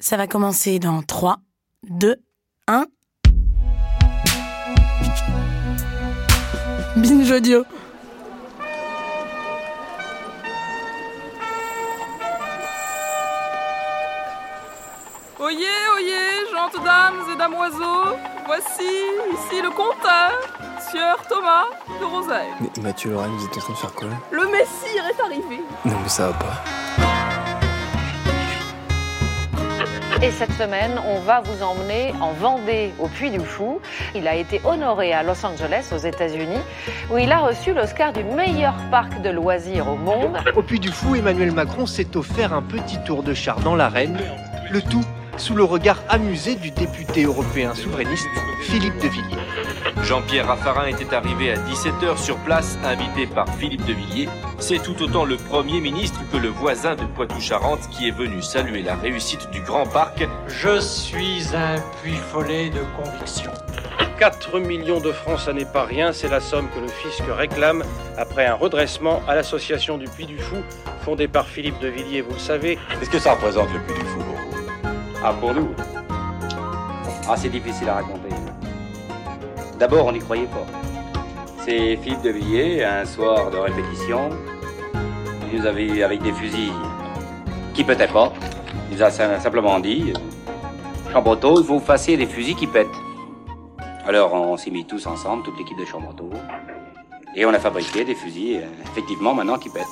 Ça va commencer dans 3, 2, 1. Binge audio. Oyez, oyez, gentes dames et damoiseaux, voici ici le compteur, sieur Thomas de Rosaille. Mais Mathieu Lorraine, vous êtes en train de faire quoi là? Le Messire est arrivé. Non mais ça va pas. Et cette semaine, on va vous emmener en Vendée, au Puy du Fou. Il a été honoré à Los Angeles, aux États-Unis, où il a reçu l'Oscar du meilleur parc de loisirs au monde. Au Puy du Fou, Emmanuel Macron s'est offert un petit tour de char dans l'arène, le tout sous le regard amusé du député européen souverainiste Philippe de Villiers. Jean-Pierre Raffarin était arrivé à 17h sur place, invité par Philippe de Villiers. C'est tout autant le Premier ministre que le voisin de Poitou-Charentes qui est venu saluer la réussite du Grand Parc. Je suis un puits follet de conviction. 4 millions de francs, ça n'est pas rien, c'est la somme que le fisc réclame après un redressement à l'association du Puy du Fou, fondée par Philippe de Villiers, vous le savez. Qu'est-ce que ça représente le Puy du Fou Ah, pour nous Ah, c'est difficile à raconter. D'abord, on n'y croyait pas. C'est Philippe de Villiers, un soir de répétition, il nous avait avec des fusils qui pétaient pas. Il nous a sim- simplement dit Chamboteau, il faut vous fasser des fusils qui pètent. Alors, on s'est mis tous ensemble, toute l'équipe de Chamboteau, et on a fabriqué des fusils, effectivement, maintenant qui pètent.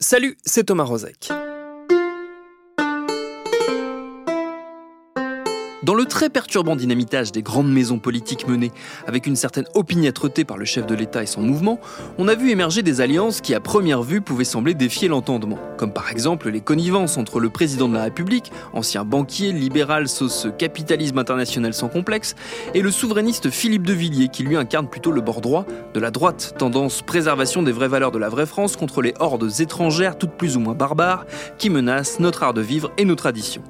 Salut, c'est Thomas Rozek. Dans le très perturbant dynamitage des grandes maisons politiques menées avec une certaine opiniâtreté par le chef de l'État et son mouvement, on a vu émerger des alliances qui à première vue pouvaient sembler défier l'entendement, comme par exemple les connivences entre le président de la République, ancien banquier, libéral sauce capitalisme international sans complexe, et le souverainiste Philippe de Villiers qui lui incarne plutôt le bord droit de la droite, tendance préservation des vraies valeurs de la vraie France contre les hordes étrangères toutes plus ou moins barbares qui menacent notre art de vivre et nos traditions.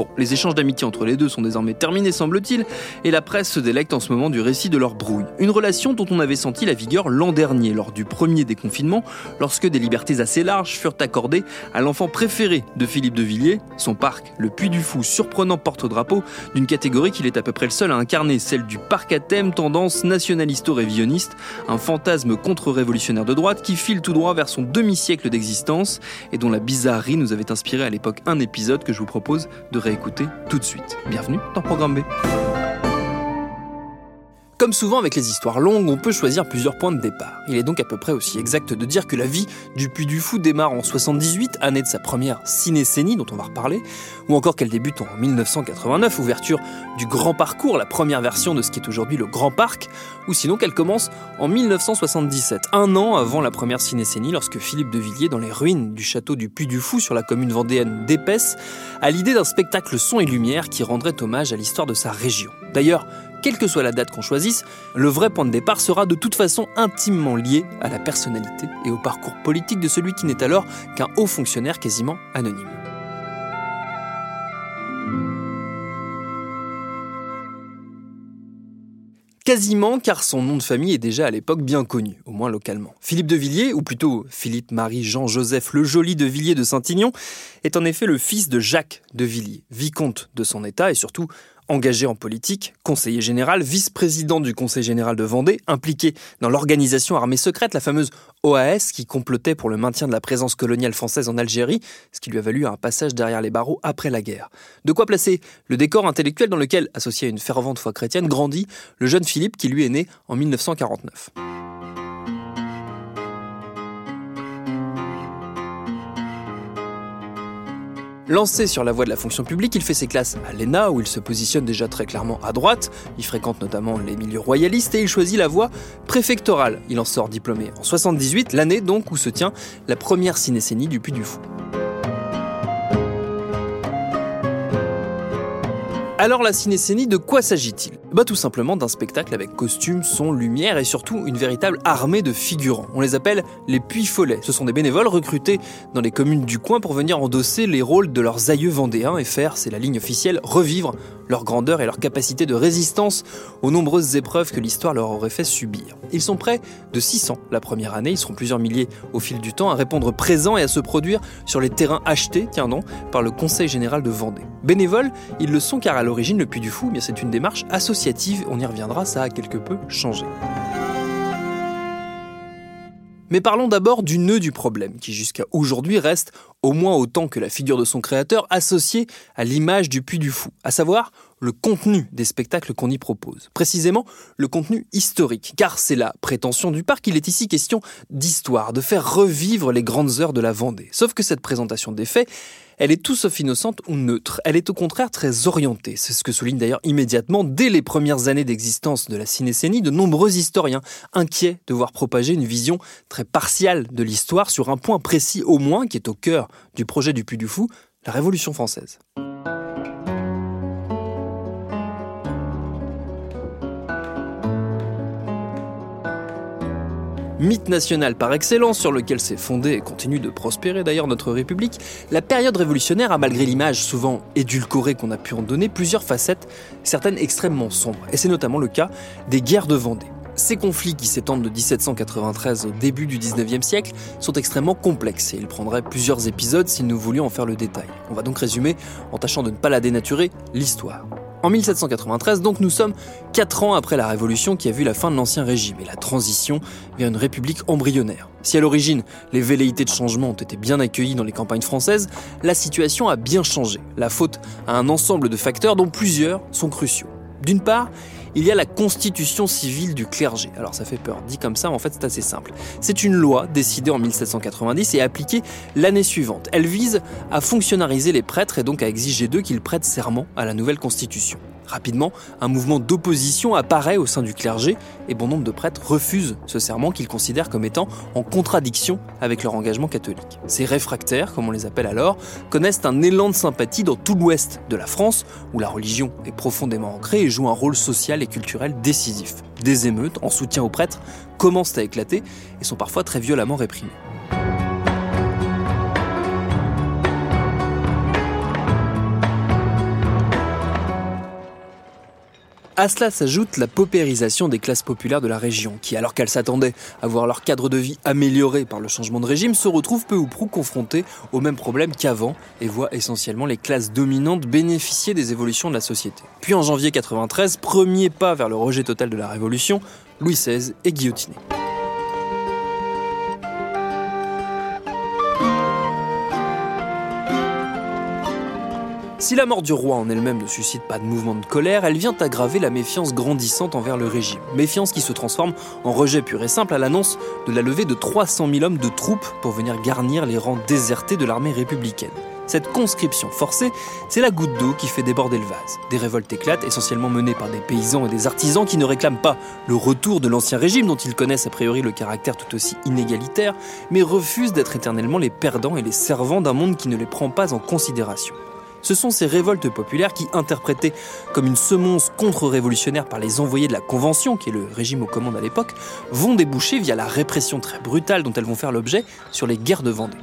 Bon, les échanges d'amitié entre les deux sont désormais terminés, semble-t-il, et la presse se délecte en ce moment du récit de leur brouille. Une relation dont on avait senti la vigueur l'an dernier, lors du premier déconfinement, lorsque des libertés assez larges furent accordées à l'enfant préféré de Philippe de Villiers, son parc, le Puy du Fou, surprenant porte-drapeau d'une catégorie qu'il est à peu près le seul à incarner, celle du parc à thème tendance nationalisto-révisionniste, un fantasme contre-révolutionnaire de droite qui file tout droit vers son demi-siècle d'existence et dont la bizarrerie nous avait inspiré à l'époque un épisode que je vous propose de réécouter tout de suite. Bienvenue dans Programme B. Comme souvent avec les histoires longues, on peut choisir plusieurs points de départ. Il est donc à peu près aussi exact de dire que la vie du Puy du Fou démarre en 78, année de sa première cinécénie dont on va reparler, ou encore qu'elle débute en 1989, ouverture du Grand Parcours, la première version de ce qui est aujourd'hui le Grand Parc, ou sinon qu'elle commence en 1977, un an avant la première cinécénie, lorsque Philippe de Villiers, dans les ruines du château du Puy du Fou sur la commune vendéenne d'Épaisse, a l'idée d'un spectacle son et lumière qui rendrait hommage à l'histoire de sa région. D'ailleurs, quelle que soit la date qu'on choisisse, le vrai point de départ sera de toute façon intimement lié à la personnalité et au parcours politique de celui qui n'est alors qu'un haut fonctionnaire quasiment anonyme. Quasiment car son nom de famille est déjà à l'époque bien connu, au moins localement. Philippe de Villiers, ou plutôt Philippe-Marie-Jean-Joseph le Joli de Villiers de Saint-Ignon, est en effet le fils de Jacques de Villiers, vicomte de son état et surtout engagé en politique, conseiller général, vice-président du Conseil général de Vendée, impliqué dans l'organisation armée secrète, la fameuse OAS, qui complotait pour le maintien de la présence coloniale française en Algérie, ce qui lui a valu un passage derrière les barreaux après la guerre. De quoi placer le décor intellectuel dans lequel, associé à une fervente foi chrétienne, grandit le jeune Philippe qui lui est né en 1949. Lancé sur la voie de la fonction publique, il fait ses classes à l'ENA, où il se positionne déjà très clairement à droite, il fréquente notamment les milieux royalistes et il choisit la voie préfectorale. Il en sort diplômé en 78, l'année donc où se tient la première cinécénie du Puy du Fou. Alors la cinécénie, de quoi s'agit-il? Bah tout simplement d'un spectacle avec costumes, son, lumière et surtout une véritable armée de figurants. On les appelle les puits follets. Ce sont des bénévoles recrutés dans les communes du coin pour venir endosser les rôles de leurs aïeux vendéens et faire, c'est la ligne officielle, revivre leur grandeur et leur capacité de résistance aux nombreuses épreuves que l'histoire leur aurait fait subir. Ils sont près de 600 la première année, ils seront plusieurs milliers au fil du temps à répondre présent et à se produire sur les terrains achetés, tiens non, par le Conseil général de Vendée. Bénévoles, ils le sont car à l'origine le Puy du Fou, eh c'est une démarche on y reviendra, ça a quelque peu changé. Mais parlons d'abord du nœud du problème, qui jusqu'à aujourd'hui reste, au moins autant que la figure de son créateur, associée à l'image du Puy du Fou, à savoir le contenu des spectacles qu'on y propose. Précisément, le contenu historique, car c'est la prétention du parc, il est ici question d'histoire, de faire revivre les grandes heures de la Vendée. Sauf que cette présentation des faits, elle est tout sauf innocente ou neutre. Elle est au contraire très orientée. C'est ce que souligne d'ailleurs immédiatement, dès les premières années d'existence de la cinécénie, de nombreux historiens inquiets de voir propager une vision très partiale de l'histoire sur un point précis au moins qui est au cœur du projet du Puy du Fou, la Révolution française. Mythe national par excellence sur lequel s'est fondée et continue de prospérer d'ailleurs notre République, la période révolutionnaire a malgré l'image souvent édulcorée qu'on a pu en donner plusieurs facettes, certaines extrêmement sombres. Et c'est notamment le cas des guerres de Vendée. Ces conflits qui s'étendent de 1793 au début du 19e siècle sont extrêmement complexes et il prendrait plusieurs épisodes si nous voulions en faire le détail. On va donc résumer, en tâchant de ne pas la dénaturer, l'histoire. En 1793, donc, nous sommes 4 ans après la Révolution qui a vu la fin de l'Ancien Régime et la transition vers une république embryonnaire. Si à l'origine, les velléités de changement ont été bien accueillies dans les campagnes françaises, la situation a bien changé, la faute à un ensemble de facteurs dont plusieurs sont cruciaux. D'une part, il y a la constitution civile du clergé. Alors ça fait peur, dit comme ça, en fait c'est assez simple. C'est une loi décidée en 1790 et appliquée l'année suivante. Elle vise à fonctionnariser les prêtres et donc à exiger d'eux qu'ils prêtent serment à la nouvelle constitution. Rapidement, un mouvement d'opposition apparaît au sein du clergé et bon nombre de prêtres refusent ce serment qu'ils considèrent comme étant en contradiction avec leur engagement catholique. Ces réfractaires, comme on les appelle alors, connaissent un élan de sympathie dans tout l'ouest de la France, où la religion est profondément ancrée et joue un rôle social et culturel décisif. Des émeutes en soutien aux prêtres commencent à éclater et sont parfois très violemment réprimées. À cela s'ajoute la paupérisation des classes populaires de la région, qui, alors qu'elles s'attendaient à voir leur cadre de vie amélioré par le changement de régime, se retrouvent peu ou prou confrontées aux mêmes problèmes qu'avant et voient essentiellement les classes dominantes bénéficier des évolutions de la société. Puis en janvier 93, premier pas vers le rejet total de la Révolution, Louis XVI est guillotiné. Si la mort du roi en elle-même ne suscite pas de mouvement de colère, elle vient aggraver la méfiance grandissante envers le régime. Méfiance qui se transforme en rejet pur et simple à l'annonce de la levée de 300 000 hommes de troupes pour venir garnir les rangs désertés de l'armée républicaine. Cette conscription forcée, c'est la goutte d'eau qui fait déborder le vase. Des révoltes éclatent, essentiellement menées par des paysans et des artisans qui ne réclament pas le retour de l'ancien régime dont ils connaissent a priori le caractère tout aussi inégalitaire, mais refusent d'être éternellement les perdants et les servants d'un monde qui ne les prend pas en considération. Ce sont ces révoltes populaires qui, interprétées comme une semonce contre-révolutionnaire par les envoyés de la Convention, qui est le régime aux commandes à l'époque, vont déboucher via la répression très brutale dont elles vont faire l'objet sur les guerres de Vendée.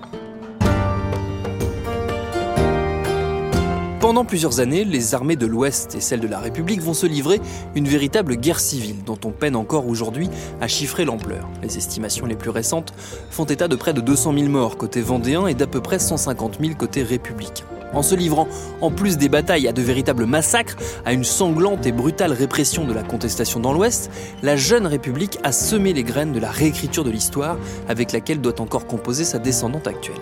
Pendant plusieurs années, les armées de l'Ouest et celles de la République vont se livrer une véritable guerre civile dont on peine encore aujourd'hui à chiffrer l'ampleur. Les estimations les plus récentes font état de près de 200 000 morts côté vendéen et d'à peu près 150 000 côté républicain en se livrant, en plus des batailles, à de véritables massacres, à une sanglante et brutale répression de la contestation dans l'Ouest, la jeune République a semé les graines de la réécriture de l'histoire avec laquelle doit encore composer sa descendante actuelle.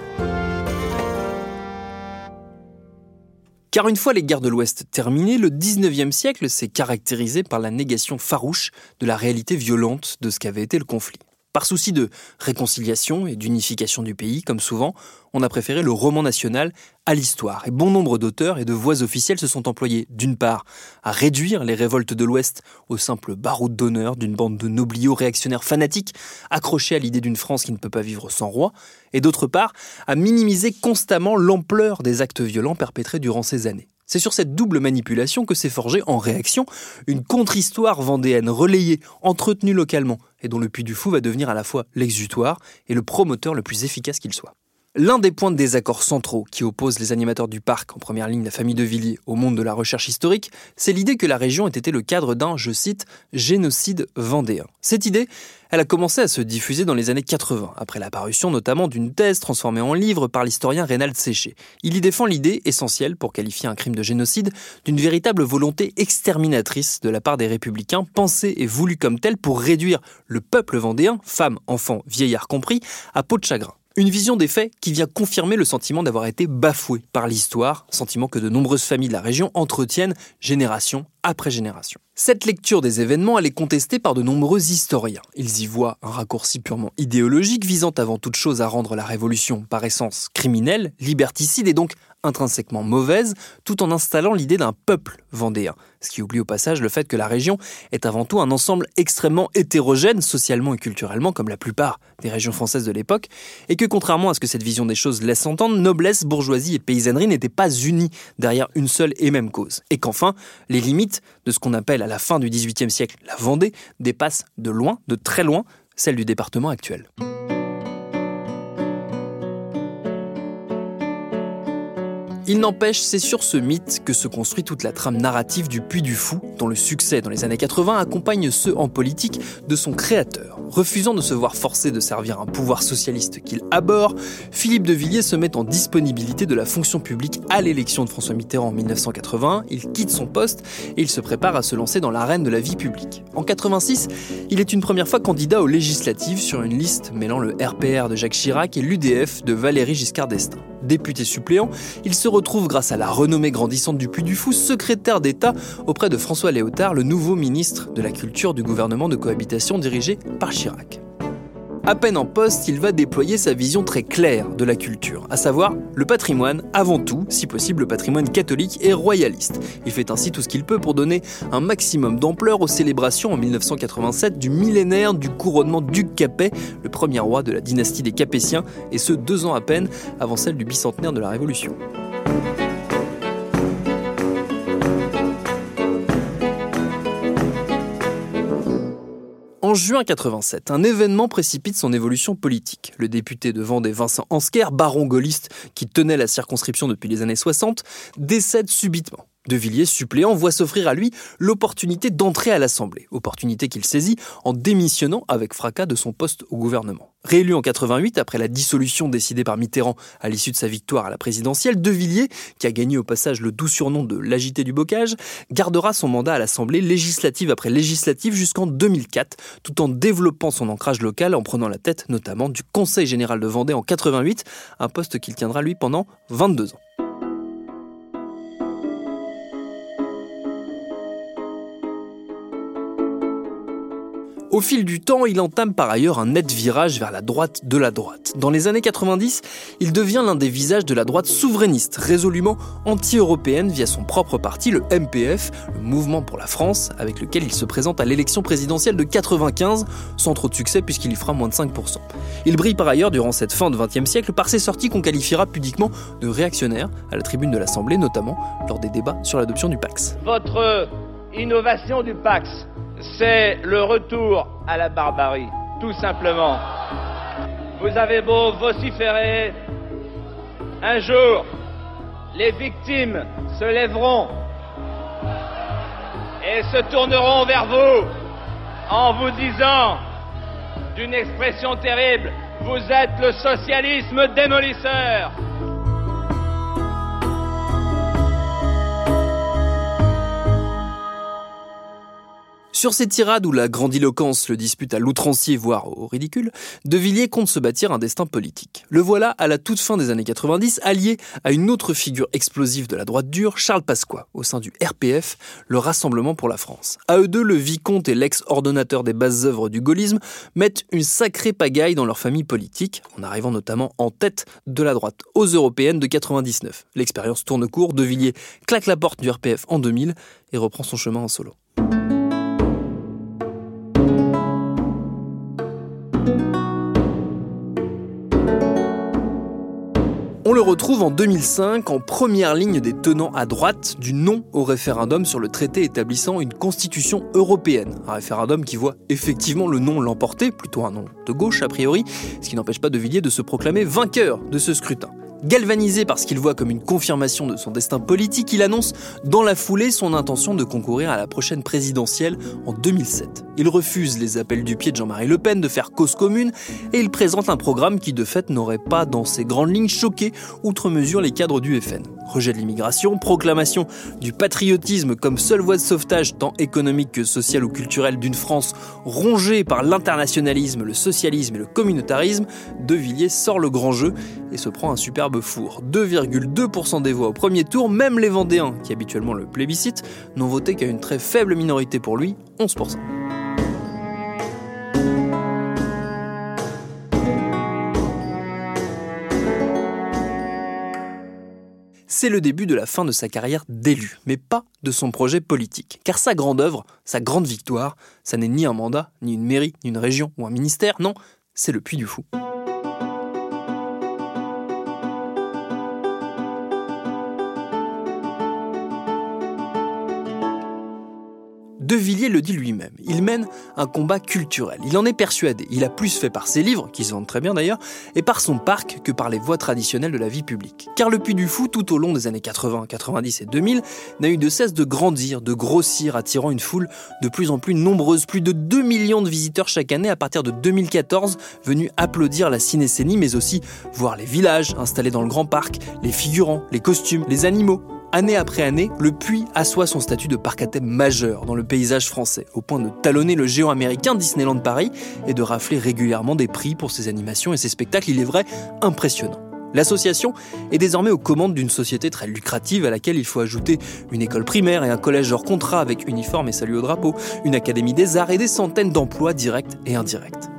Car une fois les guerres de l'Ouest terminées, le 19e siècle s'est caractérisé par la négation farouche de la réalité violente de ce qu'avait été le conflit. Par souci de réconciliation et d'unification du pays, comme souvent, on a préféré le roman national à l'histoire. Et bon nombre d'auteurs et de voix officielles se sont employés, d'une part, à réduire les révoltes de l'Ouest au simple baroud d'honneur d'une bande de nobliaux réactionnaires fanatiques accrochés à l'idée d'une France qui ne peut pas vivre sans roi, et d'autre part, à minimiser constamment l'ampleur des actes violents perpétrés durant ces années. C'est sur cette double manipulation que s'est forgée en réaction une contre-histoire vendéenne relayée, entretenue localement, et dont le Puy du Fou va devenir à la fois l'exutoire et le promoteur le plus efficace qu'il soit. L'un des points de désaccord centraux qui opposent les animateurs du parc, en première ligne la famille de Villiers, au monde de la recherche historique, c'est l'idée que la région ait été le cadre d'un, je cite, génocide vendéen. Cette idée, elle a commencé à se diffuser dans les années 80, après l'apparition notamment d'une thèse transformée en livre par l'historien Reynald Séché. Il y défend l'idée, essentielle pour qualifier un crime de génocide, d'une véritable volonté exterminatrice de la part des républicains, pensée et voulue comme telle pour réduire le peuple vendéen, femmes, enfants, vieillards compris, à peau de chagrin. Une vision des faits qui vient confirmer le sentiment d'avoir été bafoué par l'histoire, sentiment que de nombreuses familles de la région entretiennent génération après génération. Cette lecture des événements, elle est contestée par de nombreux historiens. Ils y voient un raccourci purement idéologique visant avant toute chose à rendre la révolution par essence criminelle, liberticide et donc intrinsèquement mauvaise, tout en installant l'idée d'un peuple vendéen, ce qui oublie au passage le fait que la région est avant tout un ensemble extrêmement hétérogène socialement et culturellement, comme la plupart des régions françaises de l'époque, et que contrairement à ce que cette vision des choses laisse entendre, noblesse, bourgeoisie et paysannerie n'étaient pas unies derrière une seule et même cause, et qu'enfin, les limites de ce qu'on appelle à la fin du XVIIIe siècle la Vendée dépassent de loin, de très loin, celle du département actuel. Il n'empêche, c'est sur ce mythe que se construit toute la trame narrative du Puy du Fou, dont le succès dans les années 80 accompagne ceux en politique de son créateur. Refusant de se voir forcé de servir un pouvoir socialiste qu'il abhorre, Philippe de Villiers se met en disponibilité de la fonction publique à l'élection de François Mitterrand en 1980. Il quitte son poste et il se prépare à se lancer dans l'arène de la vie publique. En 86, il est une première fois candidat aux législatives sur une liste mêlant le RPR de Jacques Chirac et l'UDF de Valéry Giscard d'Estaing. Député suppléant, il se retrouve grâce à la renommée grandissante du Puy du Fou secrétaire d'État auprès de François Léotard, le nouveau ministre de la Culture du gouvernement de cohabitation dirigé par Chirac. À peine en poste, il va déployer sa vision très claire de la culture, à savoir le patrimoine avant tout, si possible le patrimoine catholique et royaliste. Il fait ainsi tout ce qu'il peut pour donner un maximum d'ampleur aux célébrations en 1987 du millénaire du couronnement du Capet, le premier roi de la dynastie des Capétiens, et ce deux ans à peine avant celle du bicentenaire de la Révolution. En juin 87, un événement précipite son évolution politique. Le député de Vendée Vincent Ansker, baron gaulliste qui tenait la circonscription depuis les années 60, décède subitement. De Villiers, suppléant, voit s'offrir à lui l'opportunité d'entrer à l'Assemblée, opportunité qu'il saisit en démissionnant avec fracas de son poste au gouvernement. Réélu en 88 après la dissolution décidée par Mitterrand à l'issue de sa victoire à la présidentielle, De Villiers, qui a gagné au passage le doux surnom de l'agité du bocage, gardera son mandat à l'Assemblée législative après législative jusqu'en 2004, tout en développant son ancrage local en prenant la tête notamment du Conseil général de Vendée en 88, un poste qu'il tiendra lui pendant 22 ans. Au fil du temps, il entame par ailleurs un net virage vers la droite de la droite. Dans les années 90, il devient l'un des visages de la droite souverainiste, résolument anti-européenne via son propre parti, le MPF, le Mouvement pour la France, avec lequel il se présente à l'élection présidentielle de 95, sans trop de succès puisqu'il y fera moins de 5%. Il brille par ailleurs durant cette fin de XXe siècle par ses sorties qu'on qualifiera pudiquement de réactionnaires à la tribune de l'Assemblée, notamment lors des débats sur l'adoption du Pax. Votre innovation du Pax c'est le retour à la barbarie, tout simplement. Vous avez beau vociférer, un jour, les victimes se lèveront et se tourneront vers vous en vous disant d'une expression terrible, vous êtes le socialisme démolisseur. Sur ces tirades où la grandiloquence le dispute à l'outrancier, voire au ridicule, De Villiers compte se bâtir un destin politique. Le voilà à la toute fin des années 90, allié à une autre figure explosive de la droite dure, Charles Pasqua, au sein du RPF, le Rassemblement pour la France. À eux deux, le vicomte et l'ex-ordonnateur des bases œuvres du gaullisme mettent une sacrée pagaille dans leur famille politique, en arrivant notamment en tête de la droite aux européennes de 99. L'expérience tourne court, De Villiers claque la porte du RPF en 2000 et reprend son chemin en solo. Retrouve en 2005 en première ligne des tenants à droite du non au référendum sur le traité établissant une constitution européenne. Un référendum qui voit effectivement le non l'emporter, plutôt un non de gauche a priori, ce qui n'empêche pas De Villiers de se proclamer vainqueur de ce scrutin. Galvanisé par ce qu'il voit comme une confirmation de son destin politique, il annonce dans la foulée son intention de concourir à la prochaine présidentielle en 2007. Il refuse les appels du pied de Jean-Marie Le Pen de faire cause commune et il présente un programme qui de fait n'aurait pas dans ses grandes lignes choqué outre mesure les cadres du FN. Rejet de l'immigration, proclamation du patriotisme comme seule voie de sauvetage tant économique que social ou culturel d'une France rongée par l'internationalisme, le socialisme et le communautarisme, De Villiers sort le grand jeu et se prend un superbe four. 2,2% des voix au premier tour, même les Vendéens, qui habituellement le plébiscitent, n'ont voté qu'à une très faible minorité pour lui, 11%. C'est le début de la fin de sa carrière d'élu, mais pas de son projet politique. Car sa grande œuvre, sa grande victoire, ça n'est ni un mandat, ni une mairie, ni une région ou un ministère, non, c'est le Puy du Fou. De Villiers le dit lui-même, il mène un combat culturel. Il en est persuadé. Il a plus fait par ses livres, qui se vendent très bien d'ailleurs, et par son parc que par les voies traditionnelles de la vie publique. Car le Puy du Fou, tout au long des années 80, 90 et 2000, n'a eu de cesse de grandir, de grossir, attirant une foule de plus en plus nombreuse. Plus de 2 millions de visiteurs chaque année à partir de 2014, venus applaudir la cinécénie, mais aussi voir les villages installés dans le grand parc, les figurants, les costumes, les animaux, Année après année, le puits assoit son statut de parc à thème majeur dans le paysage français, au point de talonner le géant américain Disneyland Paris et de rafler régulièrement des prix pour ses animations et ses spectacles, il est vrai, impressionnants. L'association est désormais aux commandes d'une société très lucrative à laquelle il faut ajouter une école primaire et un collège hors contrat avec uniforme et salut au drapeau, une académie des arts et des centaines d'emplois directs et indirects.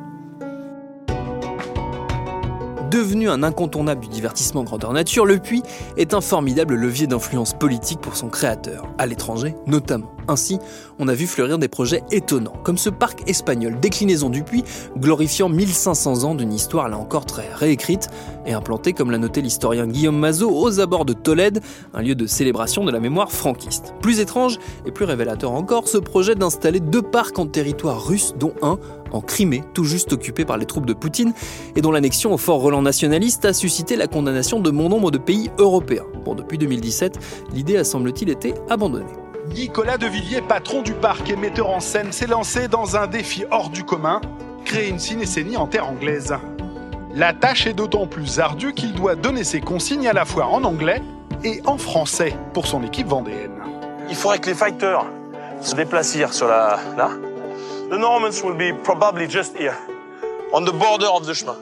Devenu un incontournable du divertissement grandeur nature, le Puy est un formidable levier d'influence politique pour son créateur, à l'étranger notamment. Ainsi, on a vu fleurir des projets étonnants, comme ce parc espagnol, déclinaison du Puy, glorifiant 1500 ans d'une histoire là encore très réécrite, et implanté, comme l'a noté l'historien Guillaume Mazot, aux abords de Tolède, un lieu de célébration de la mémoire franquiste. Plus étrange et plus révélateur encore, ce projet d'installer deux parcs en territoire russe, dont un en Crimée, tout juste occupé par les troupes de Poutine, et dont l'annexion au fort Roland nationaliste a suscité la condamnation de bon nombre de pays européens. Bon, depuis 2017, l'idée a semble-t-il été abandonnée. Nicolas Devilliers, patron du parc et metteur en scène, s'est lancé dans un défi hors du commun, créer une cinécénie en terre anglaise. La tâche est d'autant plus ardue qu'il doit donner ses consignes à la fois en anglais et en français pour son équipe vendéenne. Il faudrait que les fighters se déplacent sur la, là, The Normans will be probably just here, on the border of the chemin.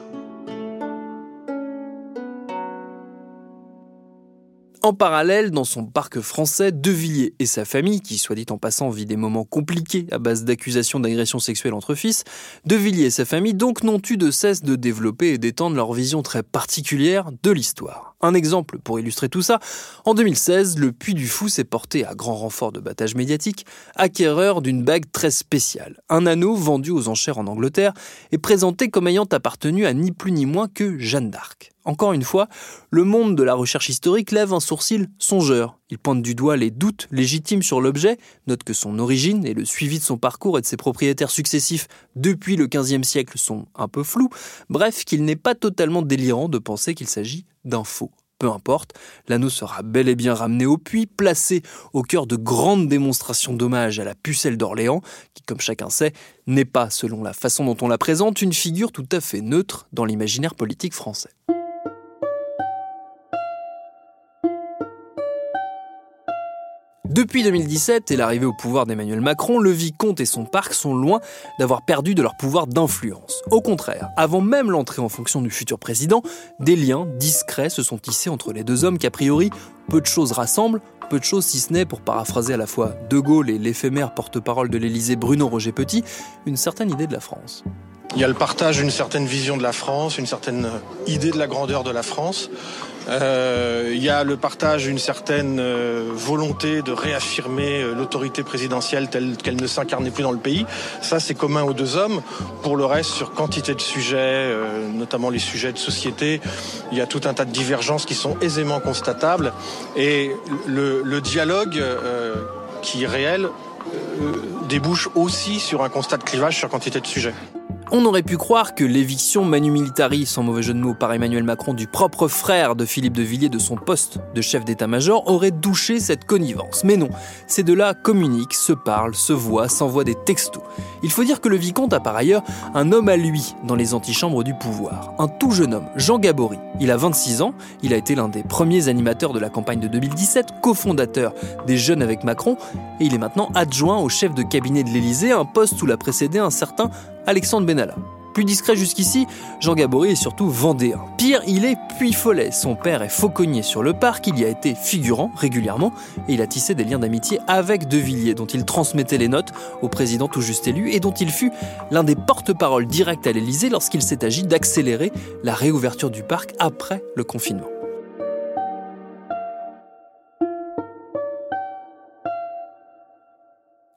En parallèle, dans son parc français, De Villiers et sa famille, qui soit dit en passant vit des moments compliqués à base d'accusations d'agression sexuelle entre fils, De Villiers et sa famille donc n'ont eu de cesse de développer et d'étendre leur vision très particulière de l'histoire. Un exemple pour illustrer tout ça, en 2016, le Puy du Fou s'est porté à grand renfort de battage médiatique, acquéreur d'une bague très spéciale, un anneau vendu aux enchères en Angleterre et présenté comme ayant appartenu à ni plus ni moins que Jeanne d'Arc. Encore une fois, le monde de la recherche historique lève un sourcil songeur. Il pointe du doigt les doutes légitimes sur l'objet, note que son origine et le suivi de son parcours et de ses propriétaires successifs depuis le XVe siècle sont un peu flous, bref qu'il n'est pas totalement délirant de penser qu'il s'agit faux. Peu importe, l'anneau sera bel et bien ramené au puits, placé au cœur de grandes démonstrations d'hommage à la pucelle d'Orléans, qui, comme chacun sait, n'est pas, selon la façon dont on la présente, une figure tout à fait neutre dans l'imaginaire politique français. Depuis 2017 et l'arrivée au pouvoir d'Emmanuel Macron, le vicomte et son parc sont loin d'avoir perdu de leur pouvoir d'influence. Au contraire, avant même l'entrée en fonction du futur président, des liens discrets se sont tissés entre les deux hommes qu'a priori peu de choses rassemblent, peu de choses si ce n'est, pour paraphraser à la fois De Gaulle et l'éphémère porte-parole de l'Élysée Bruno Roger Petit, une certaine idée de la France. Il y a le partage d'une certaine vision de la France, une certaine idée de la grandeur de la France. Euh, il y a le partage d'une certaine euh, volonté de réaffirmer euh, l'autorité présidentielle telle qu'elle ne s'incarnait plus dans le pays. Ça, c'est commun aux deux hommes. Pour le reste, sur quantité de sujets, notamment les sujets de société, il y a tout un tas de divergences qui sont aisément constatables. Et le, le dialogue qui est réel débouche aussi sur un constat de clivage sur quantité de sujets. On aurait pu croire que l'éviction manu militari, sans mauvais jeu de mots, par Emmanuel Macron du propre frère de Philippe de Villiers de son poste de chef d'état-major aurait douché cette connivence. Mais non, ces deux-là communiquent, se parlent, se voient, s'envoient des textos. Il faut dire que le vicomte a par ailleurs un homme à lui dans les antichambres du pouvoir. Un tout jeune homme, Jean Gabory. Il a 26 ans, il a été l'un des premiers animateurs de la campagne de 2017, cofondateur des Jeunes avec Macron, et il est maintenant adjoint au chef de cabinet de l'Élysée, un poste où l'a précédé un certain Alexandre Benalla. Plus discret jusqu'ici, Jean Gabory est surtout vendéen. Pire, il est puy follet. Son père est fauconnier sur le parc, il y a été figurant régulièrement et il a tissé des liens d'amitié avec De Villiers, dont il transmettait les notes au président tout juste élu et dont il fut l'un des porte-paroles directs à l'Élysée lorsqu'il s'est agi d'accélérer la réouverture du parc après le confinement.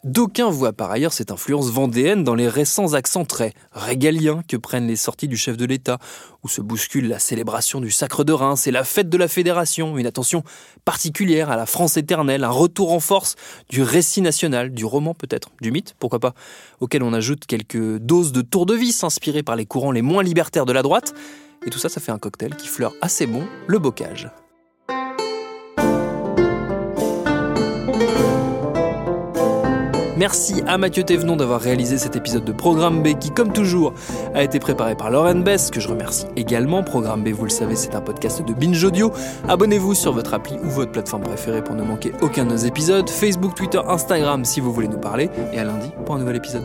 D'aucuns voient par ailleurs cette influence vendéenne dans les récents accents très régaliens que prennent les sorties du chef de l'État, où se bouscule la célébration du Sacre de Reims et la fête de la Fédération, une attention particulière à la France éternelle, un retour en force du récit national, du roman peut-être, du mythe, pourquoi pas, auquel on ajoute quelques doses de tour de vis inspirées par les courants les moins libertaires de la droite, et tout ça, ça fait un cocktail qui fleure assez bon le bocage. Merci à Mathieu Thévenon d'avoir réalisé cet épisode de Programme B qui, comme toujours, a été préparé par Lauren Bess, que je remercie également. Programme B, vous le savez, c'est un podcast de Binge Audio. Abonnez-vous sur votre appli ou votre plateforme préférée pour ne manquer aucun de nos épisodes. Facebook, Twitter, Instagram si vous voulez nous parler. Et à lundi pour un nouvel épisode.